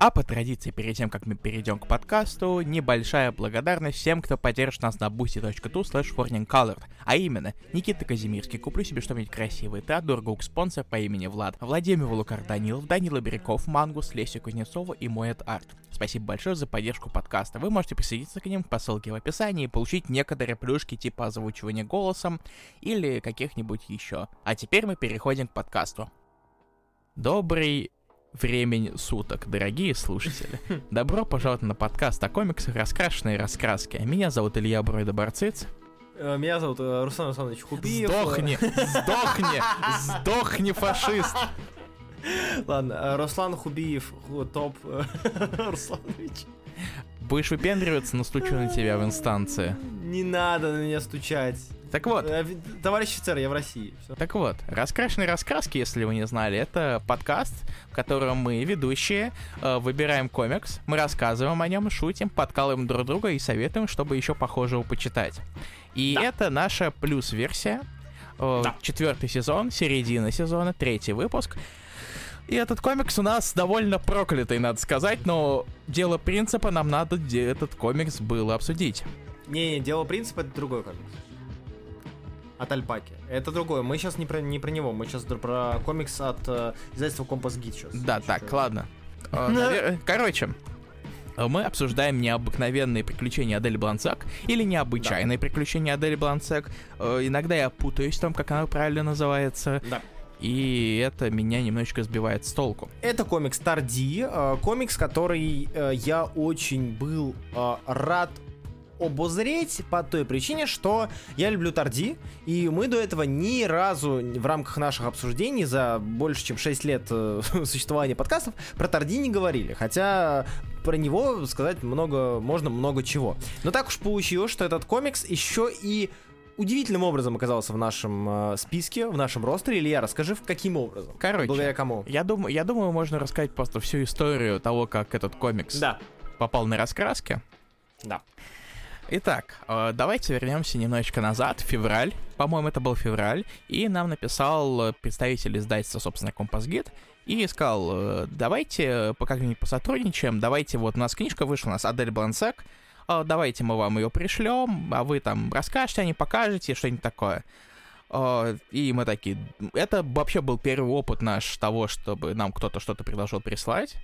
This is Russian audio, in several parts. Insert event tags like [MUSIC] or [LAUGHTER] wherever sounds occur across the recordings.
А по традиции, перед тем, как мы перейдем к подкасту, небольшая благодарность всем, кто поддержит нас на boosty.tu slash. А именно, Никита Казимирский, куплю себе что-нибудь красивое, Теодор Гук, спонсор по имени Влад, Владимир Волукар Данилов, Данила Биряков, Мангус, Леся Кузнецова и Моет Арт. Спасибо большое за поддержку подкаста. Вы можете присоединиться к ним по ссылке в описании и получить некоторые плюшки типа озвучивания голосом или каких-нибудь еще. А теперь мы переходим к подкасту. Добрый времени суток, дорогие слушатели. [LAUGHS] Добро пожаловать на подкаст о комиксах «Раскрашенные раскраски». Меня зовут Илья Бройда Барциц. Э, Меня зовут э, Руслан Русланович Хубиев. Сдохни, [LAUGHS] сдохни, сдохни, фашист. Ладно, э, Руслан Хубиев, ху- топ [LAUGHS] Русланович. Будешь выпендриваться, настучу на тебя в инстанции. Не надо на меня стучать. Так вот, Э, Товарищ офицер, я в России. Всё. Так вот, «Раскрашенные раскраски», если вы не знали, это подкаст, в котором мы, ведущие, э, выбираем комикс, мы рассказываем о нем, шутим, подкалываем друг друга и советуем, чтобы еще похожего почитать. И Да. это наша плюс-версия, э, Да. четвертый сезон, середина сезона, третий выпуск. И этот комикс у нас довольно проклятый, надо сказать, но дело принципа нам надо де- этот комикс было обсудить. Не-не, дело принципа это другой комикс. От Альпаки. Это другое. Мы сейчас не про, не про него, мы сейчас про комикс от э, издательства Компас Гид сейчас. Да, так, ладно. Э, [LAUGHS] Короче, э, мы обсуждаем необыкновенные приключения Адель Бланцак или необычайные приключения Адель Бланцак. Иногда я путаюсь в том, как она правильно называется, Да. и это меня немножечко сбивает с толку. Это комикс Тарди, комикс, который я очень был рад обозреть по той причине, что я люблю Тарди, и мы до этого ни разу в рамках наших обсуждений за больше чем 6 лет э, [LAUGHS] существования подкастов про Тарди не говорили, хотя про него сказать много, можно много чего. Но так уж получилось, что этот комикс еще и удивительным образом оказался в нашем э, списке, в нашем ростере. Илья, расскажи, в каким образом? Короче, Благодаря кому? я думаю, я думаю, можно рассказать просто всю историю того, как этот комикс Да, попал на раскраски. да. Итак, э, давайте вернемся немножечко назад, февраль. По-моему, это был февраль. И нам написал э, представитель издательства, собственно, Компасгид. И сказал, э, давайте как-нибудь посотрудничаем. Давайте, вот у нас книжка вышла, у нас Адель Блансек. Давайте мы вам ее пришлем, а вы там расскажете, а не покажете, что-нибудь такое. И мы такие... Это вообще был первый опыт наш того, чтобы нам кто-то что-то предложил прислать.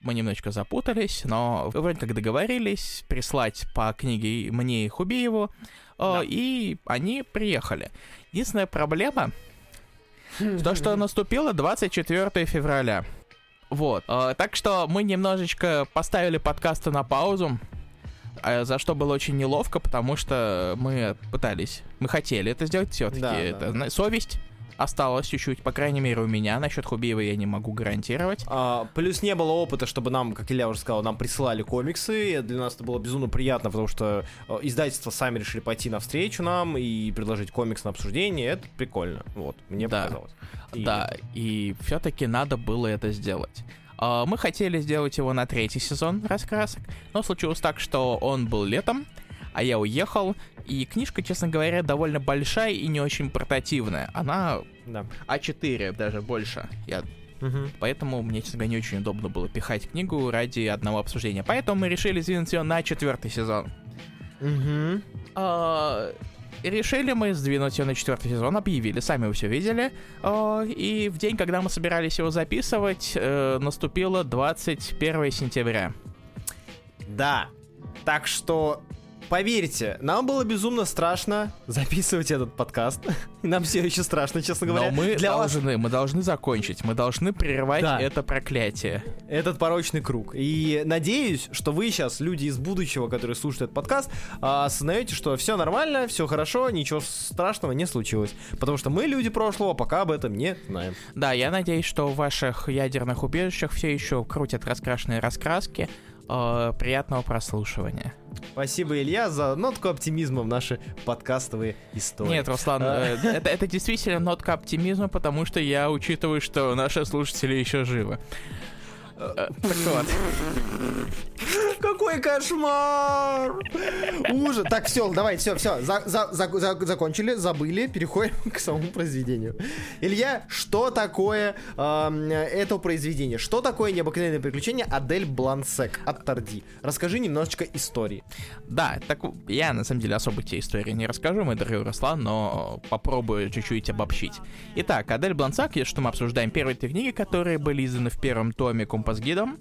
Мы немножечко запутались, но вроде как договорились прислать по книге мне и Хубиеву, э, Да. и они приехали. Единственная проблема, то, что наступило 24 февраля. Вот. э, Так что мы немножечко поставили подкасты на паузу, э, за что было очень неловко, потому что мы пытались, мы хотели это сделать все-таки. Да, это да. совесть осталась чуть-чуть, по крайней мере, у меня. Насчет Хубиева я не могу гарантировать. А, плюс не было опыта, чтобы нам, как Илья уже сказал, нам присылали комиксы. И для нас это было безумно приятно, потому что э, издательства сами решили пойти навстречу нам и предложить комикс на обсуждение. Это прикольно. Вот, мне Да. показалось. И- Да, и все-таки надо было это сделать. А, Мы хотели сделать его на третий сезон раскрасок, но случилось так, что он был летом, а я уехал, и книжка, честно говоря, довольно большая и не очень портативная. Она Да. А4 даже больше. Я... Мгм. Поэтому мне, честно говоря, не очень удобно было пихать книгу ради одного обсуждения. Поэтому мы решили сдвинуть ее на четвертый сезон. Мгм. А, решили мы сдвинуть ее на четвертый сезон, объявили, сами вы все видели. А, и в день, когда мы собирались его записывать, э, наступило 21 сентября. Да. Так что Поверьте, нам было безумно страшно записывать этот подкаст. [LAUGHS] Нам все еще страшно, честно говоря. Но мы Для вас должны, мы должны закончить, мы должны прервать Да. это проклятие. этот порочный круг. И надеюсь, что вы сейчас, люди из будущего, которые слушают этот подкаст, а, осознаете, что все нормально, все хорошо, ничего страшного не случилось. Потому что мы, люди прошлого, пока об этом не знаем. Да, я надеюсь, что в ваших ядерных убежищах все еще крутят раскрашенные раскраски. Э, приятного прослушивания. Спасибо, Илья, за нотку оптимизма в наши подкастовые истории. Нет, Руслан, А. э, это, это действительно нотка оптимизма, потому что я учитываю, что наши слушатели еще живы. Так вот. Как какой кошмар! Ужас. Так, все, давай, все, все, за, за, за, за, закончили, забыли, переходим [LAUGHS] к самому произведению. Илья, что такое э, это произведение? Что такое необыкновенное приключение Адель Блансек от Тарди? Расскажи немножечко истории. Да, так я на самом деле особо тебе истории не расскажу, мой дорогой Руслан, но попробую чуть-чуть обобщить. Итак, Адель Блансак, что мы обсуждаем первые три книги, которые были изданы в первом томе Компас-гидом.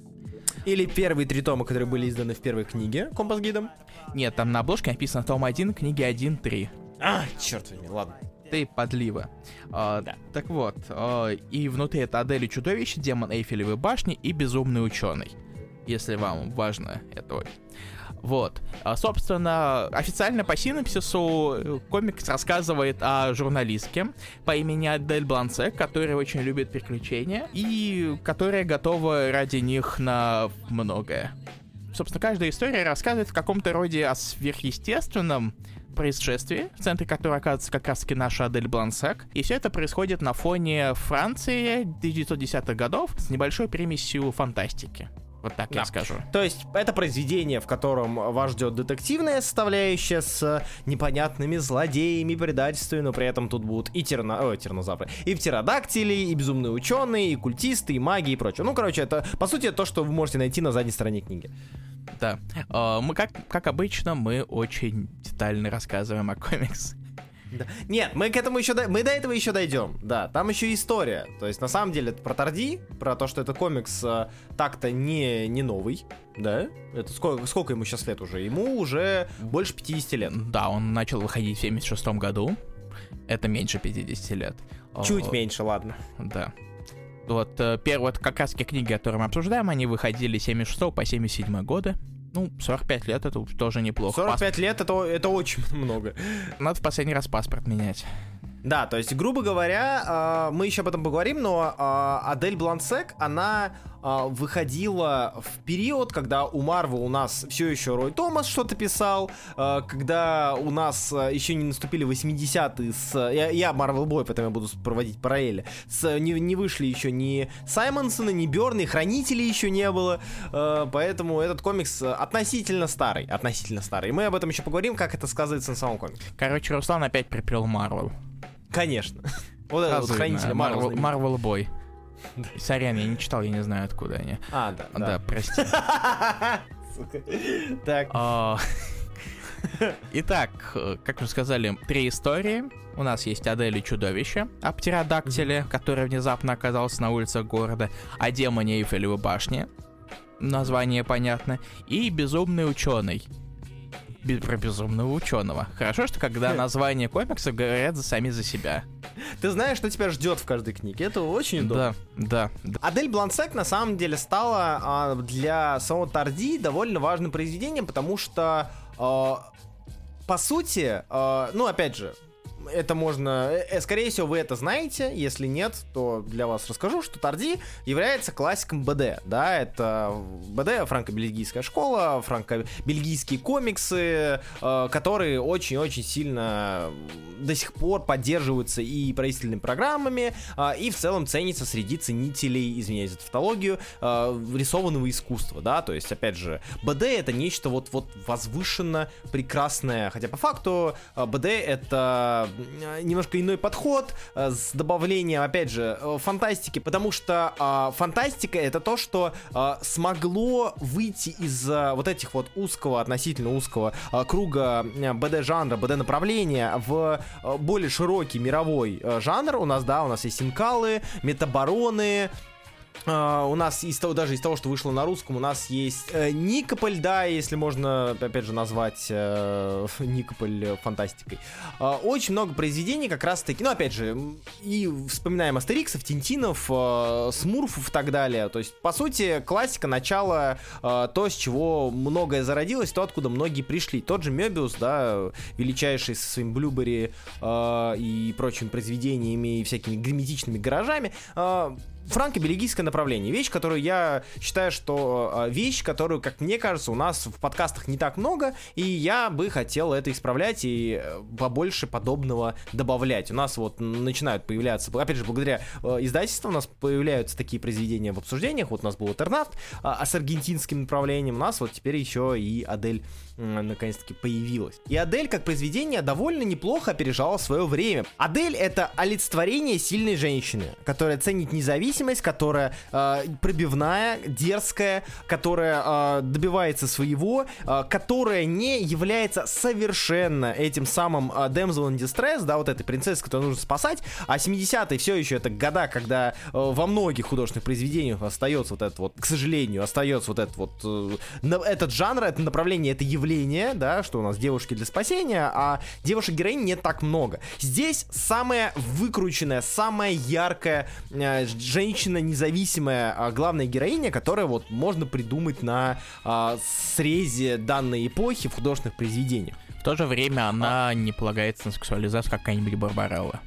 Или первые три тома, которые были изданы в первой книге Компас-гидом. Нет, там на обложке написано том 1, книги 1-3. А, черт возьми, ладно. Ты подлива. А, да. Так вот, а, и внутри это Адель и чудовище, демон Эйфелевой башни и безумный ученый. Если вам важно это. Вот. А, собственно, официально по синопсису э, комикс рассказывает о журналистке по имени Адель Бланце, которая очень любит приключения и которая готова ради них на многое. Собственно, каждая история рассказывает в каком-то роде о сверхъестественном, происшествии, в центре которого оказывается как раз-таки наша Адель Блансек. И все это происходит на фоне Франции 1910-х годов с небольшой примесью фантастики. Вот так да. я скажу. То есть это произведение, в котором вас ждет детективная составляющая с непонятными злодеями, предательствами, но при этом тут будут и терно... О, тернозавры, и птеродактили, и безумные ученые, и культисты, и маги, и прочее. Ну, короче, это, по сути, то, что вы можете найти на задней стороне книги. Да. А, мы, как, как обычно, мы очень детально рассказываем о комиксах. Да. Нет, мы к этому еще до... мы до этого еще дойдем. Да, там еще история. То есть на самом деле это про Тарди, про то, что это комикс э, так-то не не новый, да? Это сколько сколько ему сейчас лет уже? Ему уже больше 50 лет. Да, он начал выходить в 76 году. Это меньше 50 лет. Чуть О, меньше, ладно. Да. Вот э, первые вот как раз книги, которые мы обсуждаем, они выходили с 76 по 77 годы. Ну, 45 лет это тоже неплохо. 45 Паспорт. лет это, это очень много. Надо в последний раз паспорт менять. Да, то есть, грубо говоря, а, мы еще об этом поговорим, но а, Адель Блансек, она а, выходила в период, когда у Марвел у нас все еще Рой Томас что-то писал, когда у нас еще не наступили 80-е с... Я, я Марвел Бой, поэтому я буду проводить параллели. С, не, не вышли еще ни Саймонсона, ни Берна, Хранителей еще не было, поэтому этот комикс относительно старый, относительно старый. И мы об этом еще поговорим, как это сказывается на самом комиксе. Короче, Руслан опять приплел Марвел. Конечно. [LAUGHS] Вот это вот хранитель Марвел. Марвел Бой. Сорян, я не читал, я не знаю, откуда они. А, да. Да, прости. [LAUGHS] Так. А, [LAUGHS] итак, как мы сказали, три истории. У нас есть Адель и чудовище о птеродактиле, который внезапно оказался на улицах города, о демоне Эйфелевой башни, название понятно, и безумный ученый, про безумного ученого. Хорошо, что когда [LAUGHS] названия комиксов говорят за сами за себя. Ты знаешь, что тебя ждет в каждой книге. Это очень удобно. Да, да. да. Адель Блансек на самом деле стала а, для самого Тарди довольно важным произведением, потому что а, по сути, а, ну опять же, это можно... Э, э, скорее всего, вы это знаете. Если нет, то для вас расскажу, что Тарди является классиком БД. Да, это БД, франко-бельгийская школа, франко-бельгийские комиксы, э, которые очень-очень сильно до сих пор поддерживаются и правительственными программами, и в целом ценится среди ценителей, извиняюсь за тавтологию, рисованного искусства, да, то есть, опять же, БД это нечто вот, вот возвышенно прекрасное, хотя по факту БД это немножко иной подход э, с добавлением, опять же, э, фантастики, потому что э, фантастика это то, что э, смогло выйти из э, вот этих вот узкого, относительно узкого э, круга БД-жанра, БД-направления в э, более широкий мировой э, жанр. У нас, да, у нас есть синкалы, метабароны, Uh, у нас из того, даже из того, что вышло на русском, у нас есть э, Никополь, да, если можно, опять же, назвать э, [LAUGHS] Никополь фантастикой. Э, очень много произведений как раз-таки, ну, опять же, и вспоминаем Астериксов, Тинтинов, э, Смурфов и так далее. То есть, по сути, классика, начало, э, то, с чего многое зародилось, то, откуда многие пришли. Тот же Мебиус, да, величайший со своим Блюбери э, и прочими произведениями и всякими герметичными гаражами, э, франко-бельгийское направление. Вещь, которую я считаю, что э, вещь, которую, как мне кажется, у нас в подкастах не так много, и я бы хотел это исправлять и э, побольше подобного добавлять. У нас вот начинают появляться, опять же, благодаря э, издательству у нас появляются такие произведения в обсуждениях. Вот у нас был Этернафт, а, а с аргентинским направлением у нас вот теперь еще и Адель наконец-таки появилась. И Адель как произведение довольно неплохо опережала свое время. Адель это олицетворение сильной женщины, которая ценит независимость, которая э, пробивная, дерзкая, которая э, добивается своего, э, которая не является совершенно этим самым э, damsel in distress, да, вот этой принцессой, которую нужно спасать, а 70-е все еще это года, когда э, во многих художественных произведениях остается вот этот вот, к сожалению, остается вот этот вот, э, этот жанр, это направление, это явление, да, что у нас девушки для спасения, а девушек-героинь не так много. Здесь самая выкрученная, самая яркая э, женщина независимая э, главная героиня, которая вот можно придумать на э, срезе данной эпохи в художественных произведениях. В то же время она не полагается на сексуализацию, как какая-нибудь Барбарелла.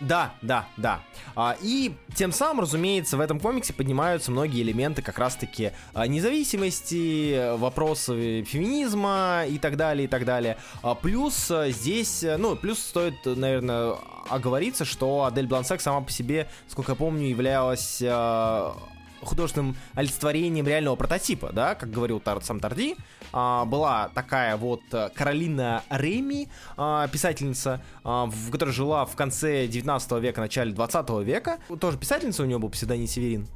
Да, да, да. А, и тем самым, разумеется, в этом комиксе поднимаются многие элементы как раз-таки а, независимости, вопросы феминизма и так далее, и так далее. А, плюс а, здесь, ну, плюс стоит, наверное, оговориться, что Адель Блансек сама по себе, сколько я помню, являлась а, художественным олицетворением реального прототипа, да, как говорил Тар, сам Тарди, а, была такая вот э, Каролина Реми, а, писательница, а, в, которая жила в конце 19 века, начале 20 века, тоже писательница, у нее был псевдоним Северин,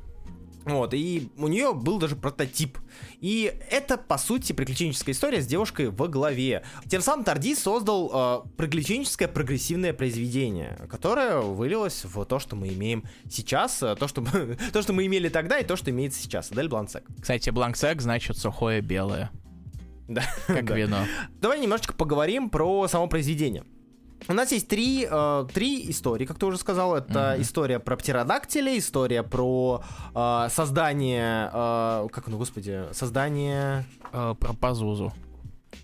вот, и у нее был даже прототип. И это, по сути, приключенческая история с девушкой во главе. Тем самым Тарди создал э, приключенческое прогрессивное произведение, которое вылилось в то, что мы имеем сейчас, э, то, что, [LAUGHS] то, что мы имели тогда, и то, что имеется сейчас. Адель Блансек. Кстати, Блансек значит сухое белое. Да. Как [LAUGHS] вино. Давай немножечко поговорим про само произведение. У нас есть три, э, три истории, как ты уже сказал. Это mm-hmm. история про птеродактиля, история про э, создание... Э, как ну, господи? Создание... Э, про Пазузу.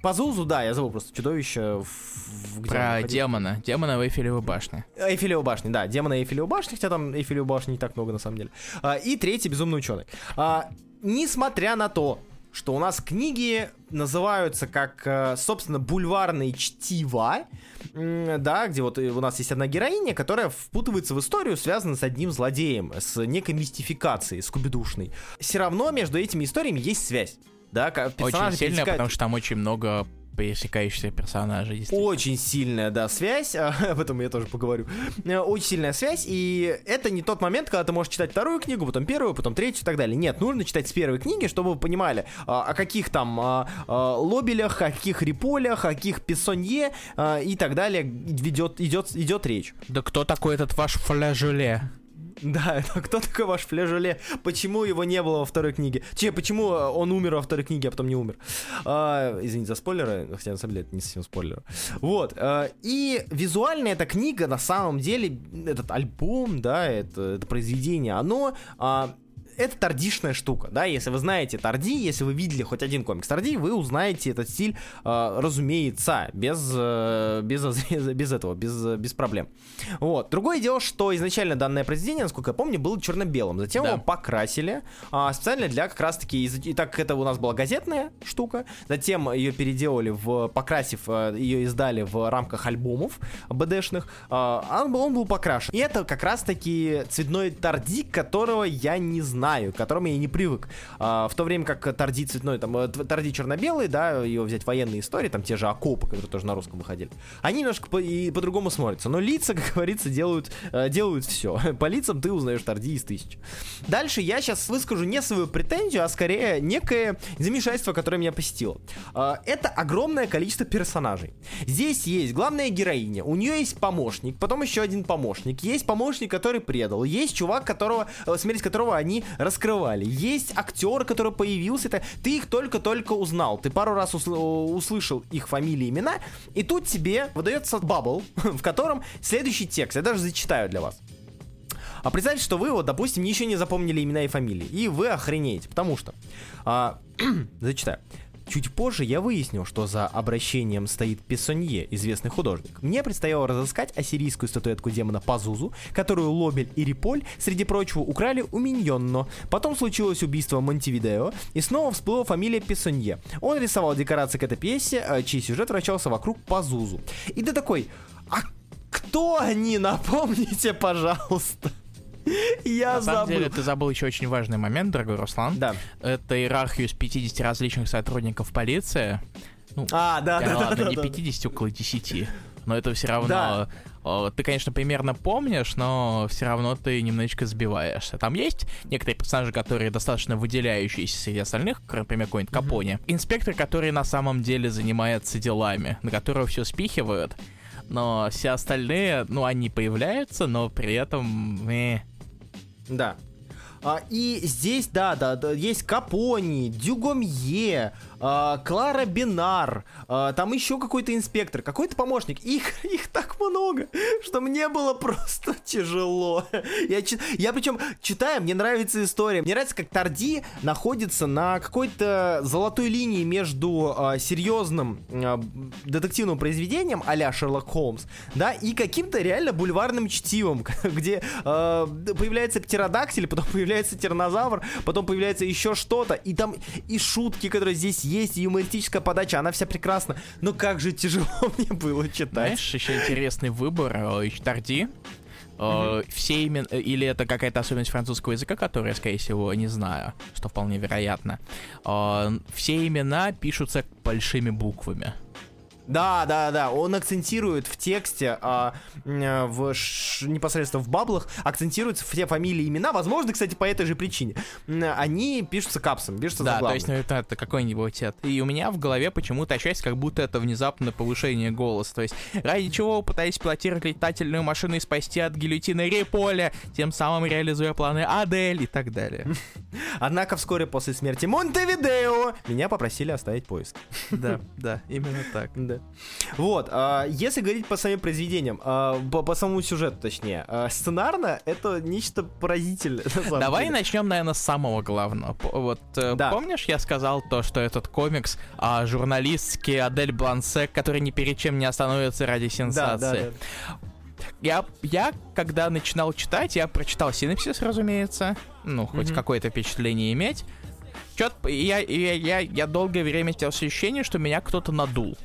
Пазузу, да, я забыл просто чудовище. В, где Про демона. Демона в Эйфелевой башне. Эйфелевой башни, да. Демона Эйфелевой башни, хотя там Эйфелевой башни не так много на самом деле. А, и третий безумный ученый. А, несмотря на то, что у нас книги называются как, э, собственно, бульварные чтива, да, где вот у нас есть одна героиня, которая впутывается в историю, связанную с одним злодеем, с некой мистификацией, скубидушной. Все равно между этими историями есть связь. Да, очень сильно, потому что там очень много пересекающихся персонажей. Очень сильная, да, связь, [LAUGHS] об этом я тоже поговорю. Э, очень сильная связь, и это не тот момент, когда ты можешь читать вторую книгу, потом первую, потом третью и так далее. Нет, нужно читать с первой книги, чтобы вы понимали, а, о каких там а, а, лобелях, о каких риполях, о каких пессонье и так далее ведет, идет, идет речь. Да кто такой этот ваш фляжеле? [LAUGHS] Да, это кто такой ваш Флежоле? Почему его не было во второй книге? Че, почему э, он умер во второй книге, а потом не умер? А, извините за спойлеры, хотя на самом деле это не совсем спойлер. Вот. А, и визуально эта книга, на самом деле, этот альбом, да, это, это произведение, оно а, это тардишная штука, да, если вы знаете Тарди, если вы видели хоть один комикс Тарди, вы узнаете этот стиль, э, разумеется, без, э, без, [LAUGHS] без этого, без, без проблем. Вот. Другое дело, что изначально данное произведение, насколько я помню, было черно-белым, затем да. его покрасили э, специально для как раз-таки, и, так как это у нас была газетная штука, затем ее переделали в, покрасив, э, ее издали в рамках альбомов БДшных, э, он, был, он был покрашен. И это как раз-таки цветной Тарди, которого я не знаю знаю, к которому я не привык. А, в то время как Тарди цветной, там, э, Тарди черно-белый, да, ее взять военные истории, там те же окопы, которые тоже на русском выходили, они немножко по- и по-другому смотрятся. Но лица, как говорится, делают, э, делают все. [LAUGHS] По лицам ты узнаешь Тарди из тысяч. Дальше я сейчас выскажу не свою претензию, а скорее некое замешательство, которое меня посетило. А, это огромное количество персонажей. Здесь есть главная героиня, у нее есть помощник, потом еще один помощник, есть помощник, который предал, есть чувак, которого, э, смерть которого они раскрывали. Есть актер, который появился, это, ты их только-только узнал, ты пару раз услышал их фамилии, имена, и тут тебе выдается бабл, [LAUGHS] в котором следующий текст, я даже зачитаю для вас. А представьте, что вы, вот, допустим, еще не запомнили имена и фамилии, и вы охренеете, потому что... А, [CLEARS THROAT] зачитаю. Чуть позже я выяснил, что за обращением стоит Пессонье, известный художник. Мне предстояло разыскать ассирийскую статуэтку демона Пазузу, которую Лобель и Риполь, среди прочего, украли у Миньонно. Потом случилось убийство Монтевидео, и снова всплыла фамилия Пессонье. Он рисовал декорации к этой пьесе, э, чей сюжет вращался вокруг Пазузу. И ты такой, а кто они, напомните, пожалуйста. [LAUGHS] Я На самом забыл. деле, ты забыл еще очень важный момент, дорогой Руслан. Да. Это иерархию из 50 различных сотрудников полиции. Ну, А, да, да, да, да, ладно, да, не да. 50, около 10. Но это все равно... Да. э, Ты, конечно, примерно помнишь, но все равно ты немножечко сбиваешься. Там есть некоторые персонажи, которые достаточно выделяющиеся среди остальных, например, какой-нибудь Капони. Инспектор, который на самом деле занимается делами, на которого все спихивают. Но все остальные, ну, они появляются, но при этом... э, Да. А, и здесь, да, да, да, есть Капони, Дюгомье, а, Клара Бинар, а, там еще какой-то инспектор, какой-то помощник. Их, [LAUGHS] их так много, что мне было просто [LAUGHS] тяжело. Я, я причем читаю, мне нравится история. Мне нравится, как Тарди находится на какой-то золотой линии между а, серьезным детективным произведением а-ля Шерлок Холмс, да, и каким-то реально бульварным чтивом, [LAUGHS] где появляется птеродактиль, потом появляется тиранозавр, потом появляется еще что-то, и там и шутки, которые здесь есть, юмористическая подача, она вся прекрасна. Но как же тяжело [LAUGHS] мне было читать. Знаешь, еще интересный выбор э, Тарди. Э, Все именно... Или это какая-то особенность французского языка, которую я, скорее всего, не знаю, что вполне вероятно. Э, Все имена пишутся большими буквами. Да, да, да, он акцентирует в тексте, а, м, в ш- непосредственно в баблах, акцентируются все фамилии и имена, возможно, кстати, по этой же причине. Они пишутся капсом, пишутся Да, то заглавно. есть, ну, это, это какой-нибудь это. И у меня в голове почему-то ощущается, как будто это внезапное повышение голоса. То есть, ради чего вы пытаетесь пилотировать летательную машину и спасти от гильотины Риполя, тем самым реализуя планы Адель и так далее. [LAUGHS] Однако вскоре после смерти Монтевидео меня попросили оставить поиск. Да, да, именно так. [LAUGHS] Да. Вот, а, если говорить по самим произведениям, а, по, по самому сюжету, точнее, а, сценарно это нечто поразительное. на Давай деле. начнем, наверное, с самого главного. Вот э, Да. помнишь, я сказал то, что этот комикс а, журналистский Адель Блансек, который ни перед чем не остановится ради Да, сенсации. да, да. Я, я, когда начинал читать, я прочитал синопсис, разумеется. Ну, хоть Мгм. какое-то впечатление иметь. Чё я, я, я, я долгое время имел ощущение, что меня кто-то надул.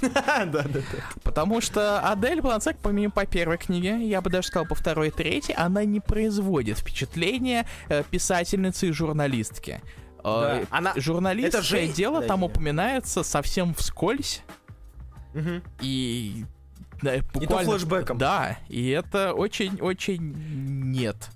[LAUGHS] Да, да, да. Потому что Адель Бланцек, помимо по первой книге, я бы даже сказал по второй и третьей, она не производит впечатления э, писательницы и журналистки. Э, Да, она- Журналистское это же- дело там упоминается совсем вскользь Мгм. и да, буквально... флешбэком. Да, и это очень-очень нет.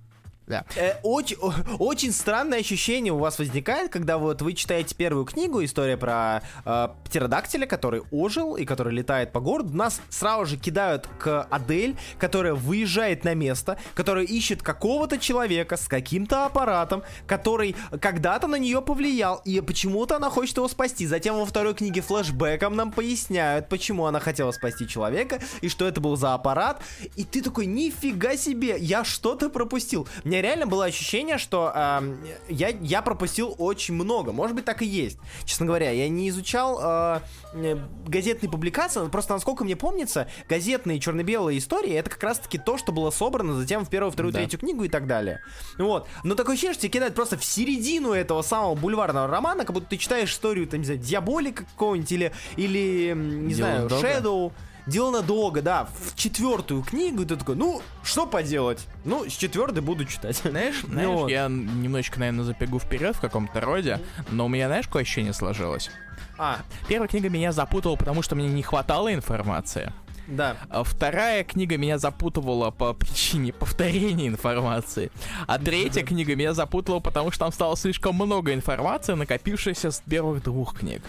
Да. Э, очень, очень странное ощущение у вас возникает, когда вот вы читаете первую книгу, история про э, птеродактиля, который ожил и который летает по городу. Нас сразу же кидают к Адель, которая выезжает на место, которая ищет какого-то человека с каким-то аппаратом, который когда-то на нее повлиял, и почему-то она хочет его спасти. Затем во второй книге флешбеком нам поясняют, почему она хотела спасти человека, и что это был за аппарат. И ты такой, нифига себе, я что-то пропустил. Меня реально было ощущение, что эм, я, я пропустил очень много. Может быть, так и есть. Честно говоря, я не изучал э, э, газетные публикации, просто насколько мне помнится, газетные черно-белые истории это как раз-таки то, что было собрано затем в первую, вторую, Да. третью книгу и так далее. Вот. Но такое ощущение, что тебя кидают просто в середину этого самого бульварного романа, как будто ты читаешь историю, там, не знаю, Диаболика какого-нибудь или, или не Дилана знаю. Shadow. Дилана Дога, да, в четвертую книгу, и ты такой, ну, что поделать? Ну, с четвертой буду читать. Знаешь, [LAUGHS] знаешь, вот. я немножечко, наверное, забегу вперед в каком-то роде, но у меня, знаешь, какое ощущение сложилось? А, Первая книга меня запутала, потому что мне не хватало информации. да. А Вторая книга меня запутывала по причине повторения информации. А третья книга меня запутала, потому что там стало слишком много информации, накопившейся с первых двух книг.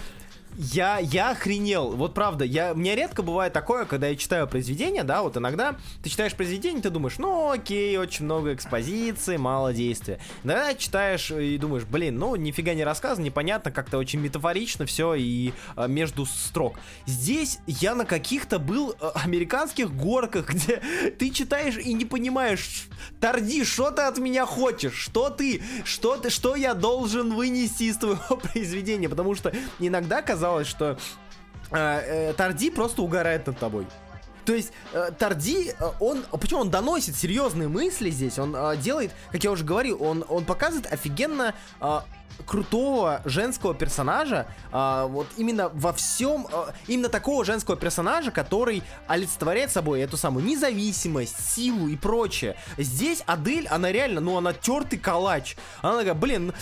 Я, я охренел. Вот правда, я, мне редко бывает такое, когда я читаю произведение, да, вот иногда ты читаешь произведение, ты думаешь, ну окей, очень много экспозиции, мало действия. Иногда читаешь и думаешь, блин, ну нифига не рассказано, непонятно, как-то очень метафорично все и а, между строк. Здесь я на каких-то был а, американских горках, [LAUGHS] где ты читаешь и не понимаешь, Торди, что ты от меня хочешь? Что ты? Что ты? Что я должен вынести из твоего [LAUGHS] произведения? Потому что иногда казалось, что э, э, просто угорает над тобой. То есть э, Тарди, э, он, почему он доносит серьезные мысли здесь, он э, делает, как я уже говорил, он, он показывает офигенно э, крутого женского персонажа, э, вот именно во всем, э, именно такого женского персонажа, который олицетворяет собой эту самую независимость, силу и прочее. Здесь Адель, она реально, ну она тертый калач. Она такая, блин,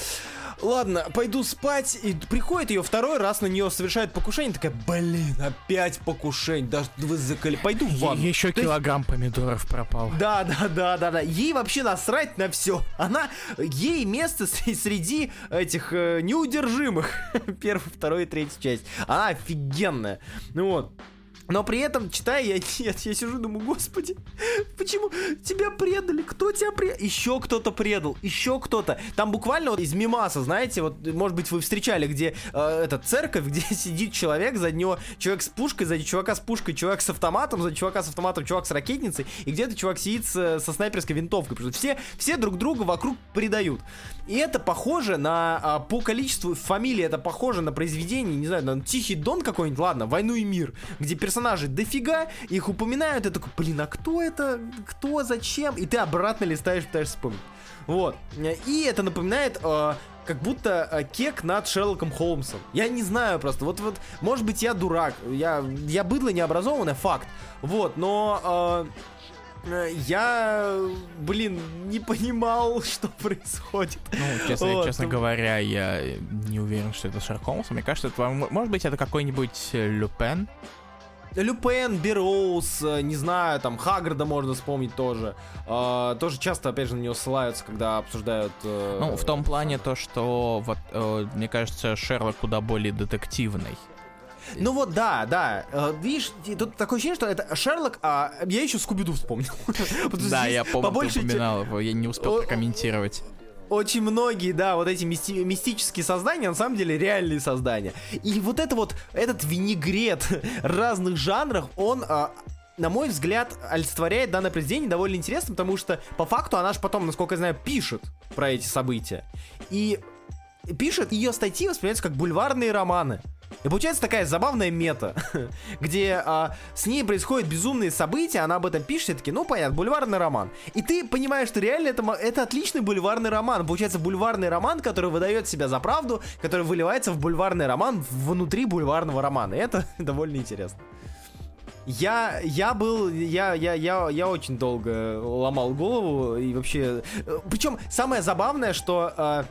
ладно, пойду спать. И приходит ее второй раз на нее совершает покушение. Такая, блин, опять покушение. Даже вы закали. Пойду в ванну. Еще То килограмм помидоров пропал. Да, да, да, да, да. Ей вообще насрать на все. Она, ей место [LAUGHS] среди этих э, неудержимых. [LAUGHS] Первая, вторая и третья часть. Она офигенная. Ну вот. Но при этом, читая, я, [LAUGHS] я, я сижу и думаю, господи, почему тебя предали? Кто тебя предал? Еще кто-то предал, еще кто-то. Там буквально вот из мимаса, знаете, вот, может быть, вы встречали, где э, эта церковь, [LAUGHS] где сидит человек, за него человек с пушкой, за чувака с пушкой, чувак с автоматом, за чувака с автоматом, чувак с ракетницей, и где-то чувак сидит с, со снайперской винтовкой. Потому что все, все друг друга вокруг предают. И это похоже на, а, по количеству фамилий, это похоже на произведение, не знаю, на Тихий Дон какой-нибудь, ладно, Войну и мир, где персонажи дофига, их упоминают, и такой, блин, а кто это, кто, зачем? И ты обратно листаешь, пытаешься вспомнить. Вот. И это напоминает э, как будто э, кек над Шерлоком Холмсом. Я не знаю просто. Вот, вот, может быть, я дурак. Я, я быдло необразованное, факт. Вот, но... Э, я, блин, не понимал, [LAUGHS] что происходит. Ну, честно, вот. честно говоря, я не уверен, что это Шерлок Холмс. Мне кажется, это, может быть, это какой-нибудь Люпен. Люпен, Бероуз, э, не знаю, там, Хаггарда можно вспомнить тоже. Э, тоже часто, опять же, на него ссылаются, когда обсуждают... Э, ну, в том плане то, что, вот, э, мне кажется, Шерлок куда более детективный. Ну вот, да, да. Э, видишь, тут такое ощущение, что это Шерлок, а я еще Скуби-Ду вспомнил. [LAUGHS] Да, я помню, ты упоминал его, я не успел прокомментировать очень многие, да, вот эти мисти- мистические создания, на самом деле реальные создания. И вот это вот, этот винегрет [LAUGHS] разных жанров, он а, на мой взгляд, олицетворяет данное произведение довольно интересно, потому что по факту она же потом, насколько я знаю, пишет про эти события. И пишет, ее статьи воспринимаются как бульварные романы. И получается такая забавная мета, [LAUGHS] где а, с ней происходят безумные события, она об этом пишет, и такие, ну понятно, бульварный роман. И ты понимаешь, что реально это, это отличный бульварный роман. Получается бульварный роман, который выдает себя за правду, который выливается в бульварный роман внутри бульварного романа. И это [LAUGHS] довольно интересно. Я, я был, я, я, я, я очень долго ломал голову и вообще, э, причем самое забавное, что э,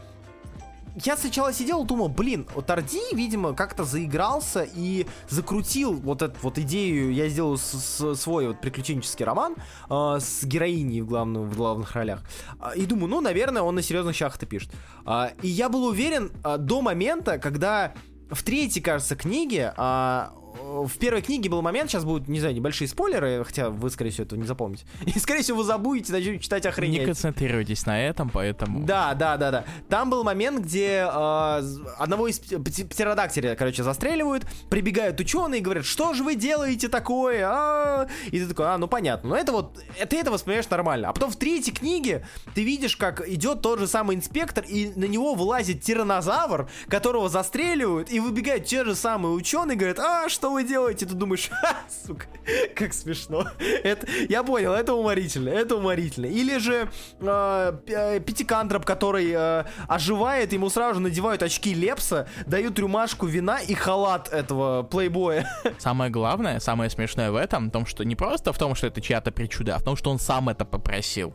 я сначала сидел и думал, блин, Тарди, видимо, как-то заигрался и закрутил вот эту вот идею, я сделал с, с, свой вот приключенческий роман э, с героиней в, главном, в главных ролях. А, и думаю, ну, наверное, он на серьезных щах это пишет. Э, и я был уверен э, до момента, когда в третьей, кажется, книге э, в первой книге был момент, сейчас будут, не знаю, небольшие спойлеры, хотя вы, скорее всего, этого не запомните. [LAUGHS] И, скорее всего, вы забудете, начнете читать охренеть. Не концентрируйтесь на этом, поэтому... Да, да, да, да. Там был момент, где э, одного из птеродактиля, короче, застреливают, прибегают ученые и говорят, что же вы делаете такое? А -а -а? И ты такой, а, ну понятно. Но это вот, ты это воспринимаешь нормально. А потом в третьей книге ты видишь, как идет тот же самый инспектор, и на него вылазит тиранозавр, которого застреливают, и выбегают те же самые ученые и говорят, а, что вы делаете? Ты думаешь, [LAUGHS] ха, сука, как смешно. Это, я понял, это уморительно, это уморительно. Или же э, пятикантроп, который э, оживает, ему сразу же надевают очки Лепса, дают рюмашку вина и халат этого плейбоя. [LAUGHS] Самое главное, самое смешное в этом, в том, что не просто в том, что это чья-то причуда, а в том, что он сам это попросил.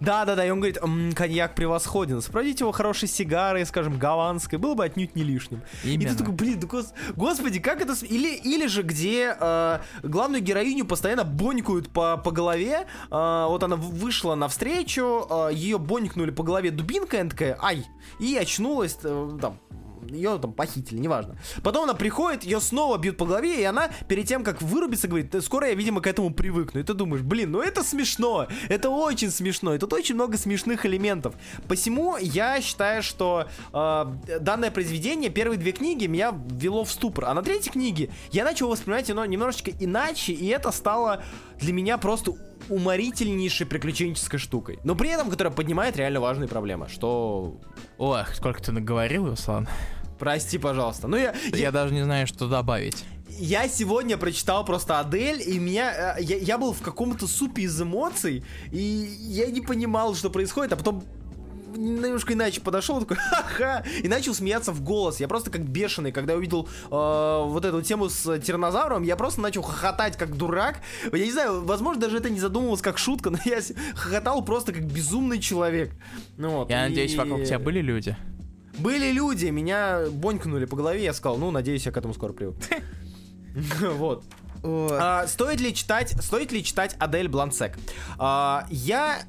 Да-да-да, и он говорит, М, коньяк превосходен, спросите его хорошей сигарой, скажем, гаванской, было бы отнюдь не лишним. Именно. И ты такой, блин, гос- господи, как это... Или, или же где э, главную героиню постоянно бонькают по, по голове, э, вот она вышла навстречу, э, ее бонькнули по голове дубинкой, она такая, ай, и очнулась, э, там, ее там похитили, неважно. Потом она приходит, ее снова бьют по голове, и она перед тем, как вырубиться, говорит, скоро я, видимо, к этому привыкну. И ты думаешь, блин, ну это смешно, это очень смешно, и тут очень много смешных элементов. Посему я считаю, что э, данное произведение, первые две книги меня ввело в ступор, а на третьей книге я начал воспринимать оно немножечко иначе, и это стало для меня просто уморительнейшей приключенческой штукой. Но при этом, которая поднимает реально важные проблемы, что... Ох, сколько ты наговорил, Руслан. Прости, пожалуйста. Ну я, я... Я даже не знаю, что добавить. Я сегодня прочитал просто Адель, и меня... Э, я, я был в каком-то супе из эмоций, и я не понимал, что происходит, а потом немножко иначе подошел, такой, [LAUGHS] ха-ха, и начал смеяться в голос. Я просто как бешеный, когда увидел э, вот эту тему с тиранозавром, я просто начал хохотать как дурак. Я не знаю, возможно, даже это не задумывалось как шутка, но [LAUGHS] я хохотал просто как безумный человек. Ну, вот, я и... надеюсь, вокруг тебя были люди? Были люди, меня бонькнули по голове, я сказал, ну, надеюсь, я к этому скоро привык. [LAUGHS] Вот. А, стоит ли читать, стоит ли читать Адель Блансек? А, я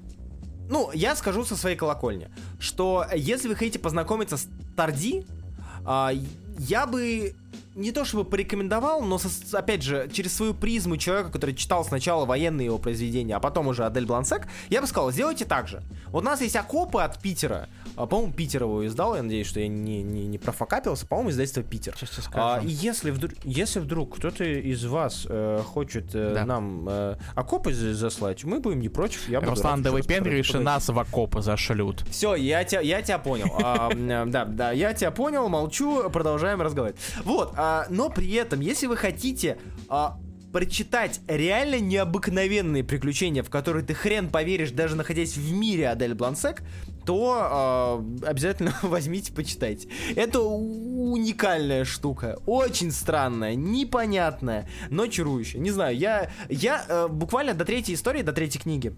ну, я скажу со своей колокольни, что если вы хотите познакомиться с Тарди, а, я бы не то чтобы порекомендовал, но, со, опять же, через свою призму человека, который читал сначала военные его произведения, а потом уже Адель Блансек, я бы сказал, сделайте так же. Вот у нас есть окопы от Питера, по-моему, Питер его издал, я надеюсь, что я не, не, не профокапился, по-моему, издательство Питер. А, и если вдруг, если вдруг кто-то из вас э, хочет э, да. нам э, окопы заслать, мы будем не против. Я Руслан, да вы пендришь, нас в окопы зашлют. Все, я тебя, я тебя понял. А, да, да, я тебя понял, молчу, продолжаем разговаривать. Вот, а, но при этом, если вы хотите а, прочитать реально необыкновенные приключения, в которые ты хрен поверишь, даже находясь в мире Адель Блансек, то э, обязательно [LAUGHS] возьмите, почитайте. Это уникальная штука, очень странная, непонятная, но чарующая. Не знаю, я, я э, буквально до третьей истории, до третьей книги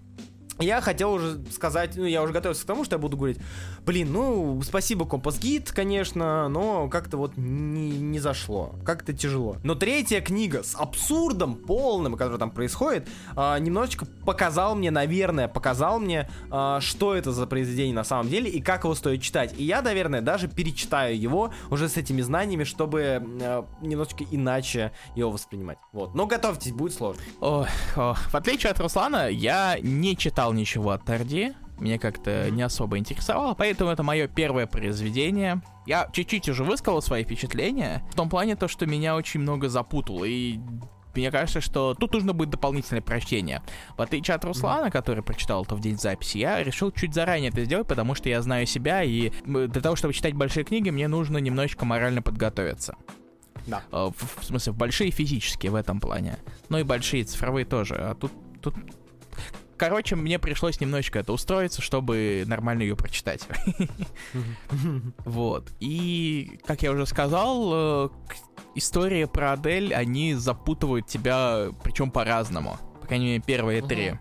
я хотел уже сказать, ну, я уже готовился к тому, что я буду говорить, блин, ну, спасибо, Компас Гид, конечно, но как-то вот не, не зашло, как-то тяжело. Но третья книга с абсурдом полным, который там происходит, а, немножечко показал мне, наверное, показал мне, а, что это за произведение на самом деле и как его стоит читать. И я, наверное, даже перечитаю его уже с этими знаниями, чтобы а, немножечко иначе его воспринимать. Вот. Но готовьтесь, будет сложно. О, о. В отличие от Руслана, я не читал читал ничего от Тарди, меня как-то не особо интересовало, поэтому это мое первое произведение. Я чуть-чуть уже высказал свои впечатления, в том плане то, что меня очень много запутало, и мне кажется, что тут нужно будет дополнительное прочтение. В отличие от Руслана, который прочитал это в день записи, я решил чуть заранее это сделать, потому что я знаю себя, и для того, чтобы читать большие книги, мне нужно немножечко морально подготовиться. Да. Э, в, в смысле, большие физические в этом плане. Ну и большие цифровые тоже. А тут, тут короче, мне пришлось немножечко это устроиться, чтобы нормально ее прочитать. [LAUGHS] Вот. И, как я уже сказал, э, истории про Адель, они запутывают тебя, причем по-разному. По крайней мере, первые три.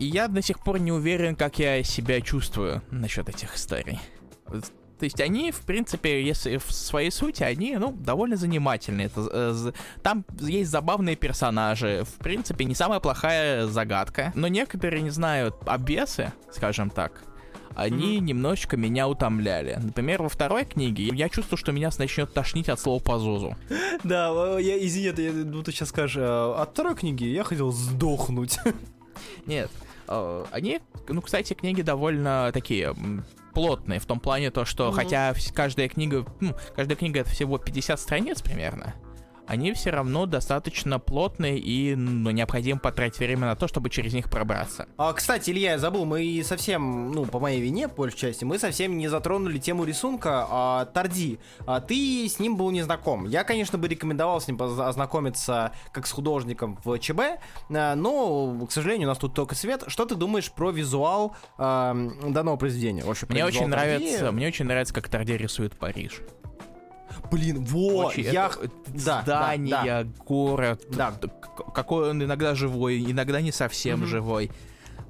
И я до сих пор не уверен, как я себя чувствую насчет этих историй. То есть они, в принципе, если в своей сути, они, ну, довольно занимательные. Это, э, там есть забавные персонажи. В принципе, не самая плохая загадка. Но некоторые, не знаю, обвесы, скажем так, они mm-hmm. немножечко меня утомляли. Например, во второй книге я чувствую, что меня начнет тошнить от слова позозу. [LAUGHS] Да, я, извини, я, ну ты сейчас скажешь, а, от второй книги я хотел сдохнуть. [LAUGHS] Нет, э, они, ну, кстати, книги довольно такие плотные в том плане то, что mm-hmm. хотя каждая книга, ну, каждая книга это всего 50 страниц примерно, они все равно достаточно плотные и ну, необходимо потратить время на то, чтобы через них пробраться. А, кстати, Илья, я забыл, мы совсем, ну, по моей вине, по большей части, мы совсем не затронули тему рисунка а, Тарди. А, ты с ним был не знаком. Я, конечно, бы рекомендовал с ним ознакомиться как с художником в ЧБ, а, но, к сожалению, у нас тут только свет. Что ты думаешь про визуал а, данного произведения? Вообще, мне очень нравится, мне очень нравится, как Тарди рисует Париж. Блин, вот, я... Это, да, здание, да, да. город, да. какой он иногда живой, иногда не совсем mm-hmm. живой.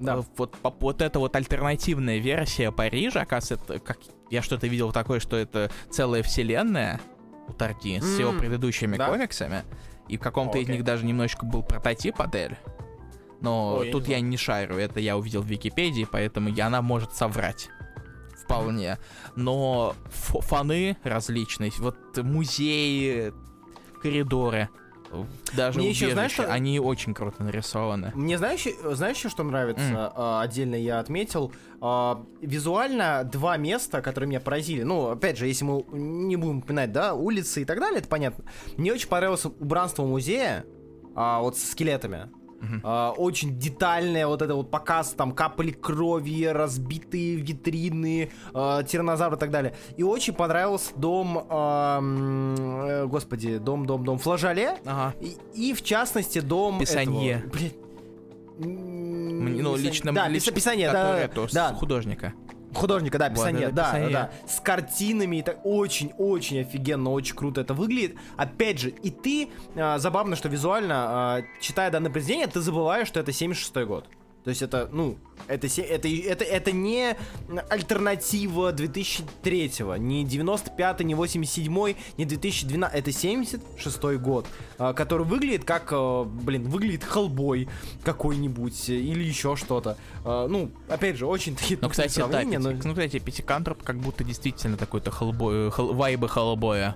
Да. Э, вот, вот эта вот альтернативная версия Парижа, оказывается, как я что-то видел такое, что это целая вселенная у Тарди mm-hmm. с его предыдущими да. комиксами, и в каком-то okay. из них даже немножечко был прототип Адель. Но Ой, тут я не шарю, это я увидел в Википедии, поэтому я, она может соврать вполне. Но фаны различные, вот музеи, коридоры, даже Мне еще, знаешь, что... они очень круто нарисованы. Мне знаешь, знаешь, что нравится? Mm. А, отдельно я отметил. А, визуально два места, которые меня поразили. Ну, опять же, если мы не будем упоминать, да, улицы и так далее, это понятно. Мне очень понравилось убранство музея, а, вот с скелетами. Uh-huh. А, очень детальная вот это вот показ, там капли крови, разбитые витрины, а, тиранозавры и так далее. И очень понравился дом, а, господи, дом, дом, дом Флажале. Ага. И, и в частности дом Писанье. Этого, блин, ну, лично, да, лично писание, да, да, художника. Художника, да, писание, да, писание. да, с картинами, это очень-очень офигенно, очень круто это выглядит. Опять же, и ты, а, забавно, что визуально, а, читая данное произведение, ты забываешь, что это 76 год. То есть это, ну, это, это, это, это не альтернатива 2003-го, не 95-й, не 87-й, не 2012 это 76-й год, а, который выглядит как, а, блин, выглядит Хеллбой какой-нибудь или еще что-то. А, ну, опять же, очень такие Ну, кстати, да, но... ну, кстати, Пятикантроп как будто действительно такой-то Хеллбой, хел, вайбы Хеллбоя.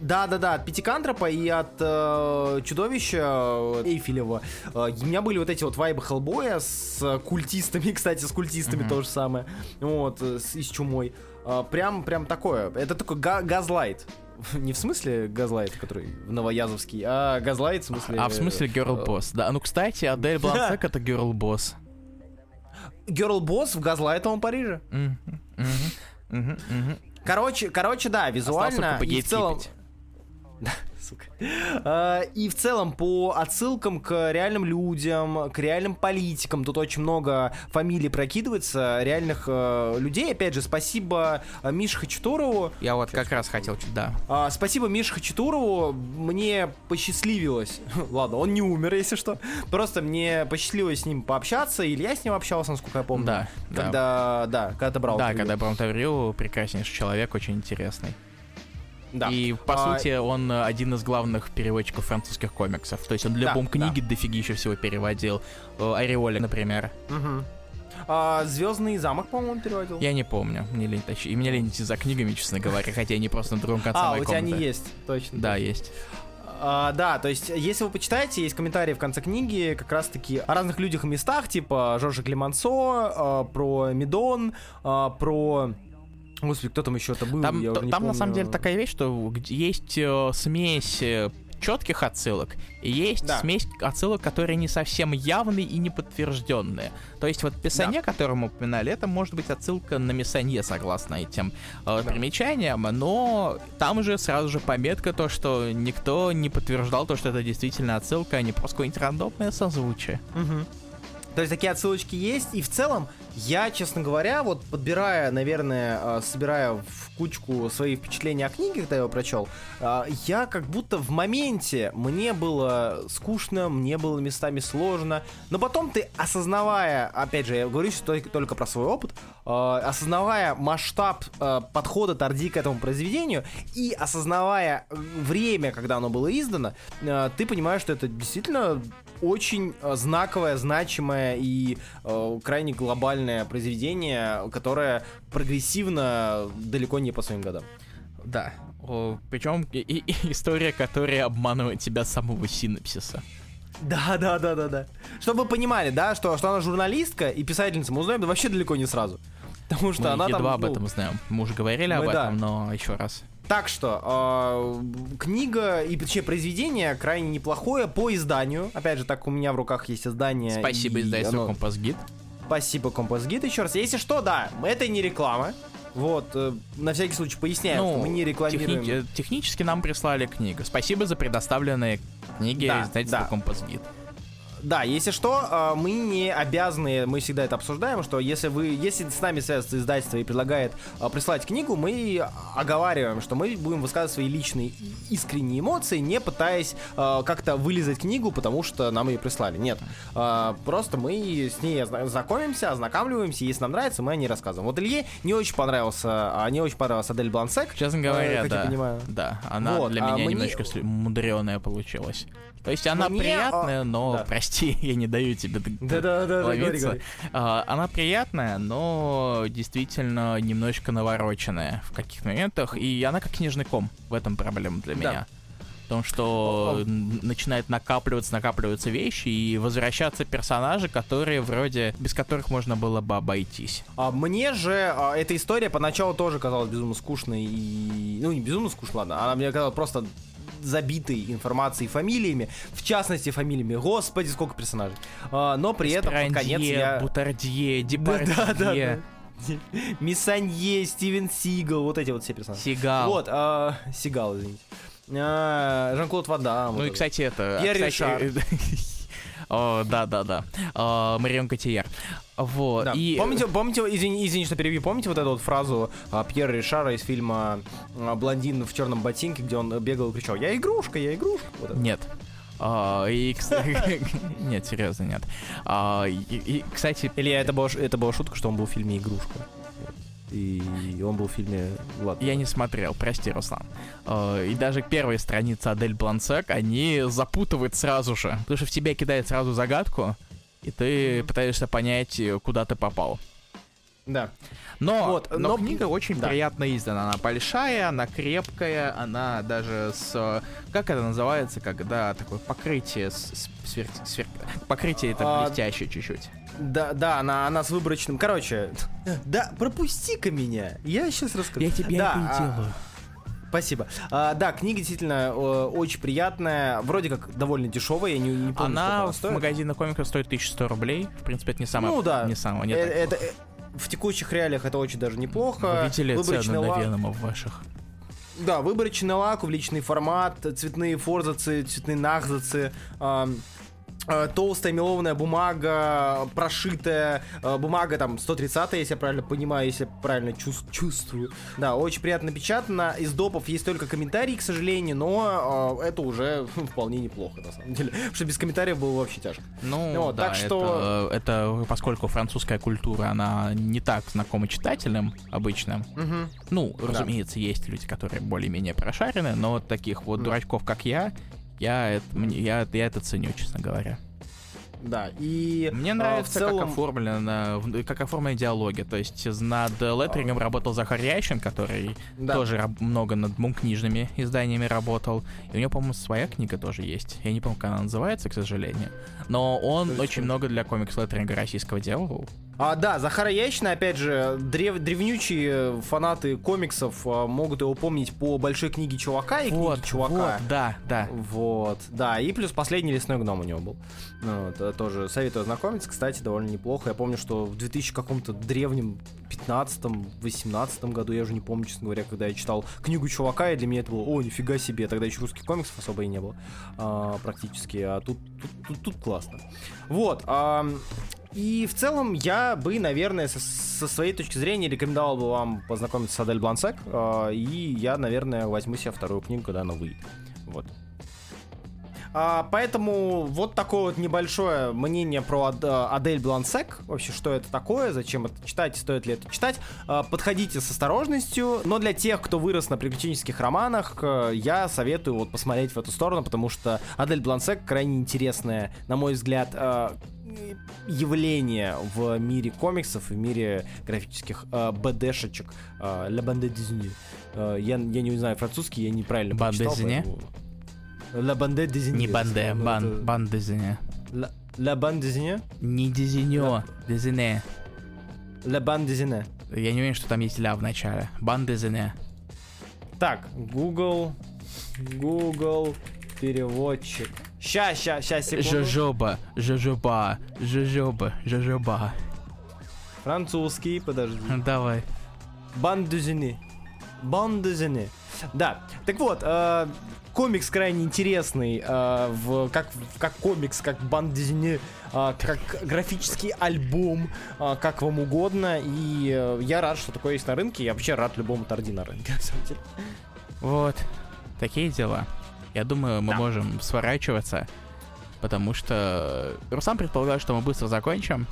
Да, да, да, от Пятикантропа и от э, чудовища э, Эйфелева. Э, у меня были вот эти вот вайбы Хеллбоя с культистами, [LAUGHS] кстати, с культистами mm-hmm. то же самое. Вот, э, с, и с чумой. Э, прям, прям такое. Это такой га- газлайт. [LAUGHS] Не в смысле газлайт, который в Новоязовский, а газлайт в смысле... А в смысле Girl Boss, да. Ну, кстати, Адель [LAUGHS] Блансек это Girl Boss. Girl Boss в газлайтовом Париже. Короче, короче, да, визуально и в целом... сука. А, и в целом по отсылкам к реальным людям, к реальным политикам, тут очень много фамилий прокидывается, реальных э, людей. Опять же, спасибо э, Мише Хачатурову. Я вот как раз хотел, да. А, спасибо Мише Хачатурову. Мне посчастливилось. [LAUGHS] Ладно, он не умер, если что. Просто мне посчастливилось с ним пообщаться, или я с ним общался, насколько я помню. Да. Когда, да, да когда ты брал. Да, когда брал интервью, прекраснейший человек, очень интересный. Да. И, по а... сути, он один из главных переводчиков французских комиксов. То есть он для да, бум-книги да. дофигища всего переводил. Э, Ореоли, например. Угу. А, Звездный замок, по-моему, переводил. Я не помню. Мне лень тащить. И меня лень идти за книгами, честно говоря, хотя они просто на другом конце А, у тебя они есть, точно. Да, есть. А, да, то есть, если вы почитаете, есть комментарии в конце книги как раз-таки о разных людях и местах, типа Жоржа Климансо, а, про Медон, а, про Господи, кто там еще это был? Там, там на самом деле такая вещь, что есть э, смесь э, четких отсылок, и есть да. смесь отсылок, которые не совсем явные и не подтвержденные. То есть вот Писанье, да. которое мы упоминали, это может быть отсылка на Мисанье, согласно этим э, да. примечаниям, но там же сразу же пометка то, что никто не подтверждал то, что это действительно отсылка, а не просто какое-нибудь рандомное созвучие. Угу. То есть такие отсылочки есть, и в целом я, честно говоря, вот подбирая, наверное, а, собирая в кучку свои впечатления о книге, когда я его прочел, а, я как будто в моменте мне было скучно, мне было местами сложно, но потом ты, осознавая, опять же, я говорю только, только про свой опыт, а, осознавая масштаб подхода Торди к этому произведению и осознавая время, когда оно было издано, ты понимаешь, что это действительно очень знаковое, значимое и крайне глобальное произведение, которое прогрессивно далеко не по своим годам. Да. Причем и, и, история, которая обманывает тебя самого синапсиса. Да, да, да, да, да. Чтобы вы понимали, да, что, что она журналистка и писательница, мы узнаем да вообще далеко не сразу. Потому что мы она едва там, об этом знаем. Мы уже говорили мы, об да. этом, но еще раз. Так что э, книга и точнее произведение крайне неплохое по изданию. Опять же, так у меня в руках есть издание. Спасибо издательству оно... Компас Гид. Спасибо, Компостгид, еще раз. Если что, да, это не реклама. Вот, э, на всякий случай поясняем, ну, что мы не рекламируем. Техни- технически нам прислали книгу. Спасибо за предоставленные книги да, издательства да. Компостгид. Да, если что, а, мы не обязаны, мы всегда это обсуждаем, что если вы, если с нами связывается издательство и предлагает а, прислать книгу, мы оговариваем, что мы будем высказывать свои личные искренние эмоции, не пытаясь а, как-то вылезать книгу, потому что нам ее прислали. Нет, просто мы с ней знакомимся, ознакомливаемся, если нам нравится, мы о ней рассказываем. Вот Илье не очень понравился, не очень понравился Адель Блансек. Честно говоря, э, да. Я понимаю. Да, она вот, для меня а немножечко мне... мудреная получилась. То есть она Мне, приятная, а, но, да. прости, [LAUGHS] я не даю тебе д- Да-да-да, говори, ловиться. говори. А, она приятная, но действительно немножечко навороченная в каких-то моментах, и она как снежный ком. В этом проблема для Да. меня. В том, что начинает накапливаться, накапливаться вещи, и возвращаться персонажи, которые вроде, без которых можно было бы обойтись. А мне же а, эта история поначалу тоже казалась безумно скучной и... Ну, не безумно скучной, ладно. Она мне казалась просто забитой информацией и фамилиями, в частности фамилиями. Господи, сколько персонажей. А, но при этом под конец Спирандье, я... Бутардье. [LAUGHS] Депардье, Миссанье, Стивен Сигал, вот эти вот все персонажи. Сигал. Вот, а, Сигал, извините. А, Жан-Клод Ван Дам, вот Ну и, кстати, это... Пьер кстати, [LAUGHS] О, да-да-да. А, Марион Котияр. Вот. Да. И... Помните, помните, извини, извини, что перебью, помните вот эту вот фразу а, Пьера Ришара из фильма а, «Блондин в черном ботинке», где он бегал и кричал «Я игрушка, я игрушка». Вот это. Нет. А, и, кстати... [LAUGHS] Нет, серьезно, нет. А, и, и, кстати, Или это была, это была шутка, что он был в фильме «Игрушка». И он был в фильме... Ладно. я не смотрел, прости, Руслан. А, и даже первые страницы Адель Блансек, они запутывают сразу же. Потому что в тебя кидает сразу загадку, и ты пытаешься понять, э, куда ты попал. Да. Но, Вот, но, но- книга очень да. приятно издана. Она большая, она крепкая, она даже с... э, Как это называется, когда такое покрытие... с- свер- свер- Покрытие это А, блестящее чуть-чуть. Да, да, она, она с выборочным... Короче, [LAUGHS] да, пропусти-ка меня. Я сейчас расскажу. Да, а, Спасибо. А, да, книга действительно э, очень приятная, вроде как довольно дешевая, я не, не помню, Она она в стоит. магазинах комиксов стоит 1100 рублей. В принципе, это не самое... Ну да. Не самое, не Э, это, плохо. э, в текущих реалиях это очень даже неплохо. Вы видели Выборочный цены на лак- Веномов ваших? Да, выборочный лак, увеличенный формат, цветные форзацы, цветные нахзацы, ам, э, толстая мелованная бумага, прошитая э, бумага там 130 если я правильно понимаю, если я правильно чувс- чувствую. Да, очень приятно напечатано. Из допов есть только комментарии, к сожалению, но э, это уже [LAUGHS] вполне неплохо, на самом деле. Потому что без комментариев было вообще тяжко. Ну, Вот, да, так что- это, это поскольку французская культура, она не так знакома читателям обычным. Ну, разумеется, есть люди, которые более-менее прошарены, но таких вот Мгм. дурачков, как я, я, это, мне, я, я это ценю, честно говоря. Да, и Мне э, нравится, в целом... как оформлена, как оформлены диалоги. То есть над леттерингом работал Захар Ящин, который Да. тоже много над книжными изданиями работал. И у него, по-моему, своя книга тоже есть. Я не помню, как она называется, к сожалению. Но он есть очень много для комикс-леттеринга российского делал. А, да, Захара Ящина, опять же, древ- древнючие фанаты комиксов а, могут его помнить по большой книге Чувака и Вот, книге Чувака. вот, да, да. Вот, да, и плюс последний лесной гном у него был. Ну, вот, э, тоже советую ознакомиться, кстати, довольно неплохо. Я помню, что в 2000 каком-то древнем 15-18 году, я уже не помню, честно говоря, когда я читал книгу Чувака, и для меня это было, о, нифига себе, тогда еще русских комиксов особо и не было а, практически, а тут, тут, тут, тут классно. Вот, ам, и в целом я бы, наверное, со, со своей точки зрения рекомендовал бы вам познакомиться с Адель Блансек, а, и я, наверное, возьму себе вторую книгу, когда она выйдет. Вот. А, поэтому вот такое вот небольшое мнение про Ад- э, Адель Блансек. Вообще, что это такое, зачем это читать, стоит ли это читать. А, подходите с осторожностью. Но для тех, кто вырос на приключенческих романах, э, я советую вот посмотреть в эту сторону, потому что Адель Блансек крайне интересная, на мой взгляд, э, явление в мире комиксов и в мире графических э, БДшечек. Э, La Bande Dessinée. Э, я, я не знаю французский, я неправильно Bande прочитал, поэтому- La Bande Dessinée. Не банде, Ну, бан, бан дезине. La, Bande Dessinée? Не дезинё, дезине. La Bande Dessinée. Я не уверен, что там есть ля в начале. Бан дезине. Так, Google, Google переводчик. Ща, ща, ща, секунду. Жожоба, жожоба, жожоба, жожоба. Французский, подожди. Давай. Бандузины. Бандузины. Да. Так вот, э, комикс крайне интересный, э, в, как, как комикс, как бандузины, э, как графический альбом, э, как вам угодно. И э, я рад, что такое есть на рынке. Я вообще рад любому торди на рынке, [LAUGHS] на самом деле. Вот. Такие дела. Я думаю, мы Да. можем сворачиваться, потому что Руслан предполагал, что мы быстро закончим.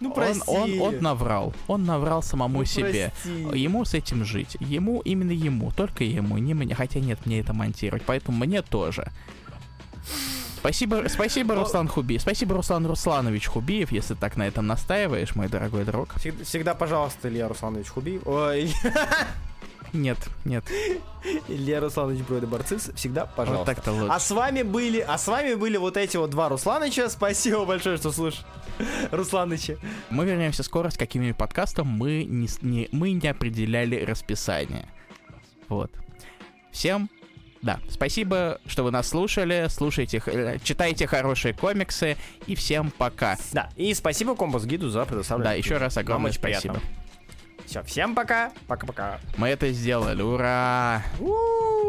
Ну, Он, прости. он, он наврал. Он наврал самому Ну, себе. прости. Ему с этим жить. Ему, именно ему, только ему, не мне. Хотя нет, мне это монтировать, поэтому мне тоже. Спасибо, спасибо, Руслан Хуби. Спасибо, Руслан Русланович Хубиев, если так на этом настаиваешь, мой дорогой друг. Всегда, всегда пожалуйста, Илья Русланович Хубиев. Ой, [LAUGHS] Нет, нет. Илья Русланович Бройда Барцис, всегда Вот пожалуйста. так-то лучше. А с вами были, а с вами были вот эти вот два Русланыча. Спасибо большое, что слушаешь. Русланыча. Мы вернемся скоро с каким-нибудь подкастом. Мы не, не- мы не определяли расписание. Вот. Всем, да, спасибо, что вы нас слушали. Слушайте, э, читайте хорошие комиксы. И всем пока. Да, и спасибо Компас Гиду за предоставленное. Да, еще раз огромное очень спасибо. приятно. Все, всем пока. Пока-пока. Мы это сделали. Ура! У-у-у.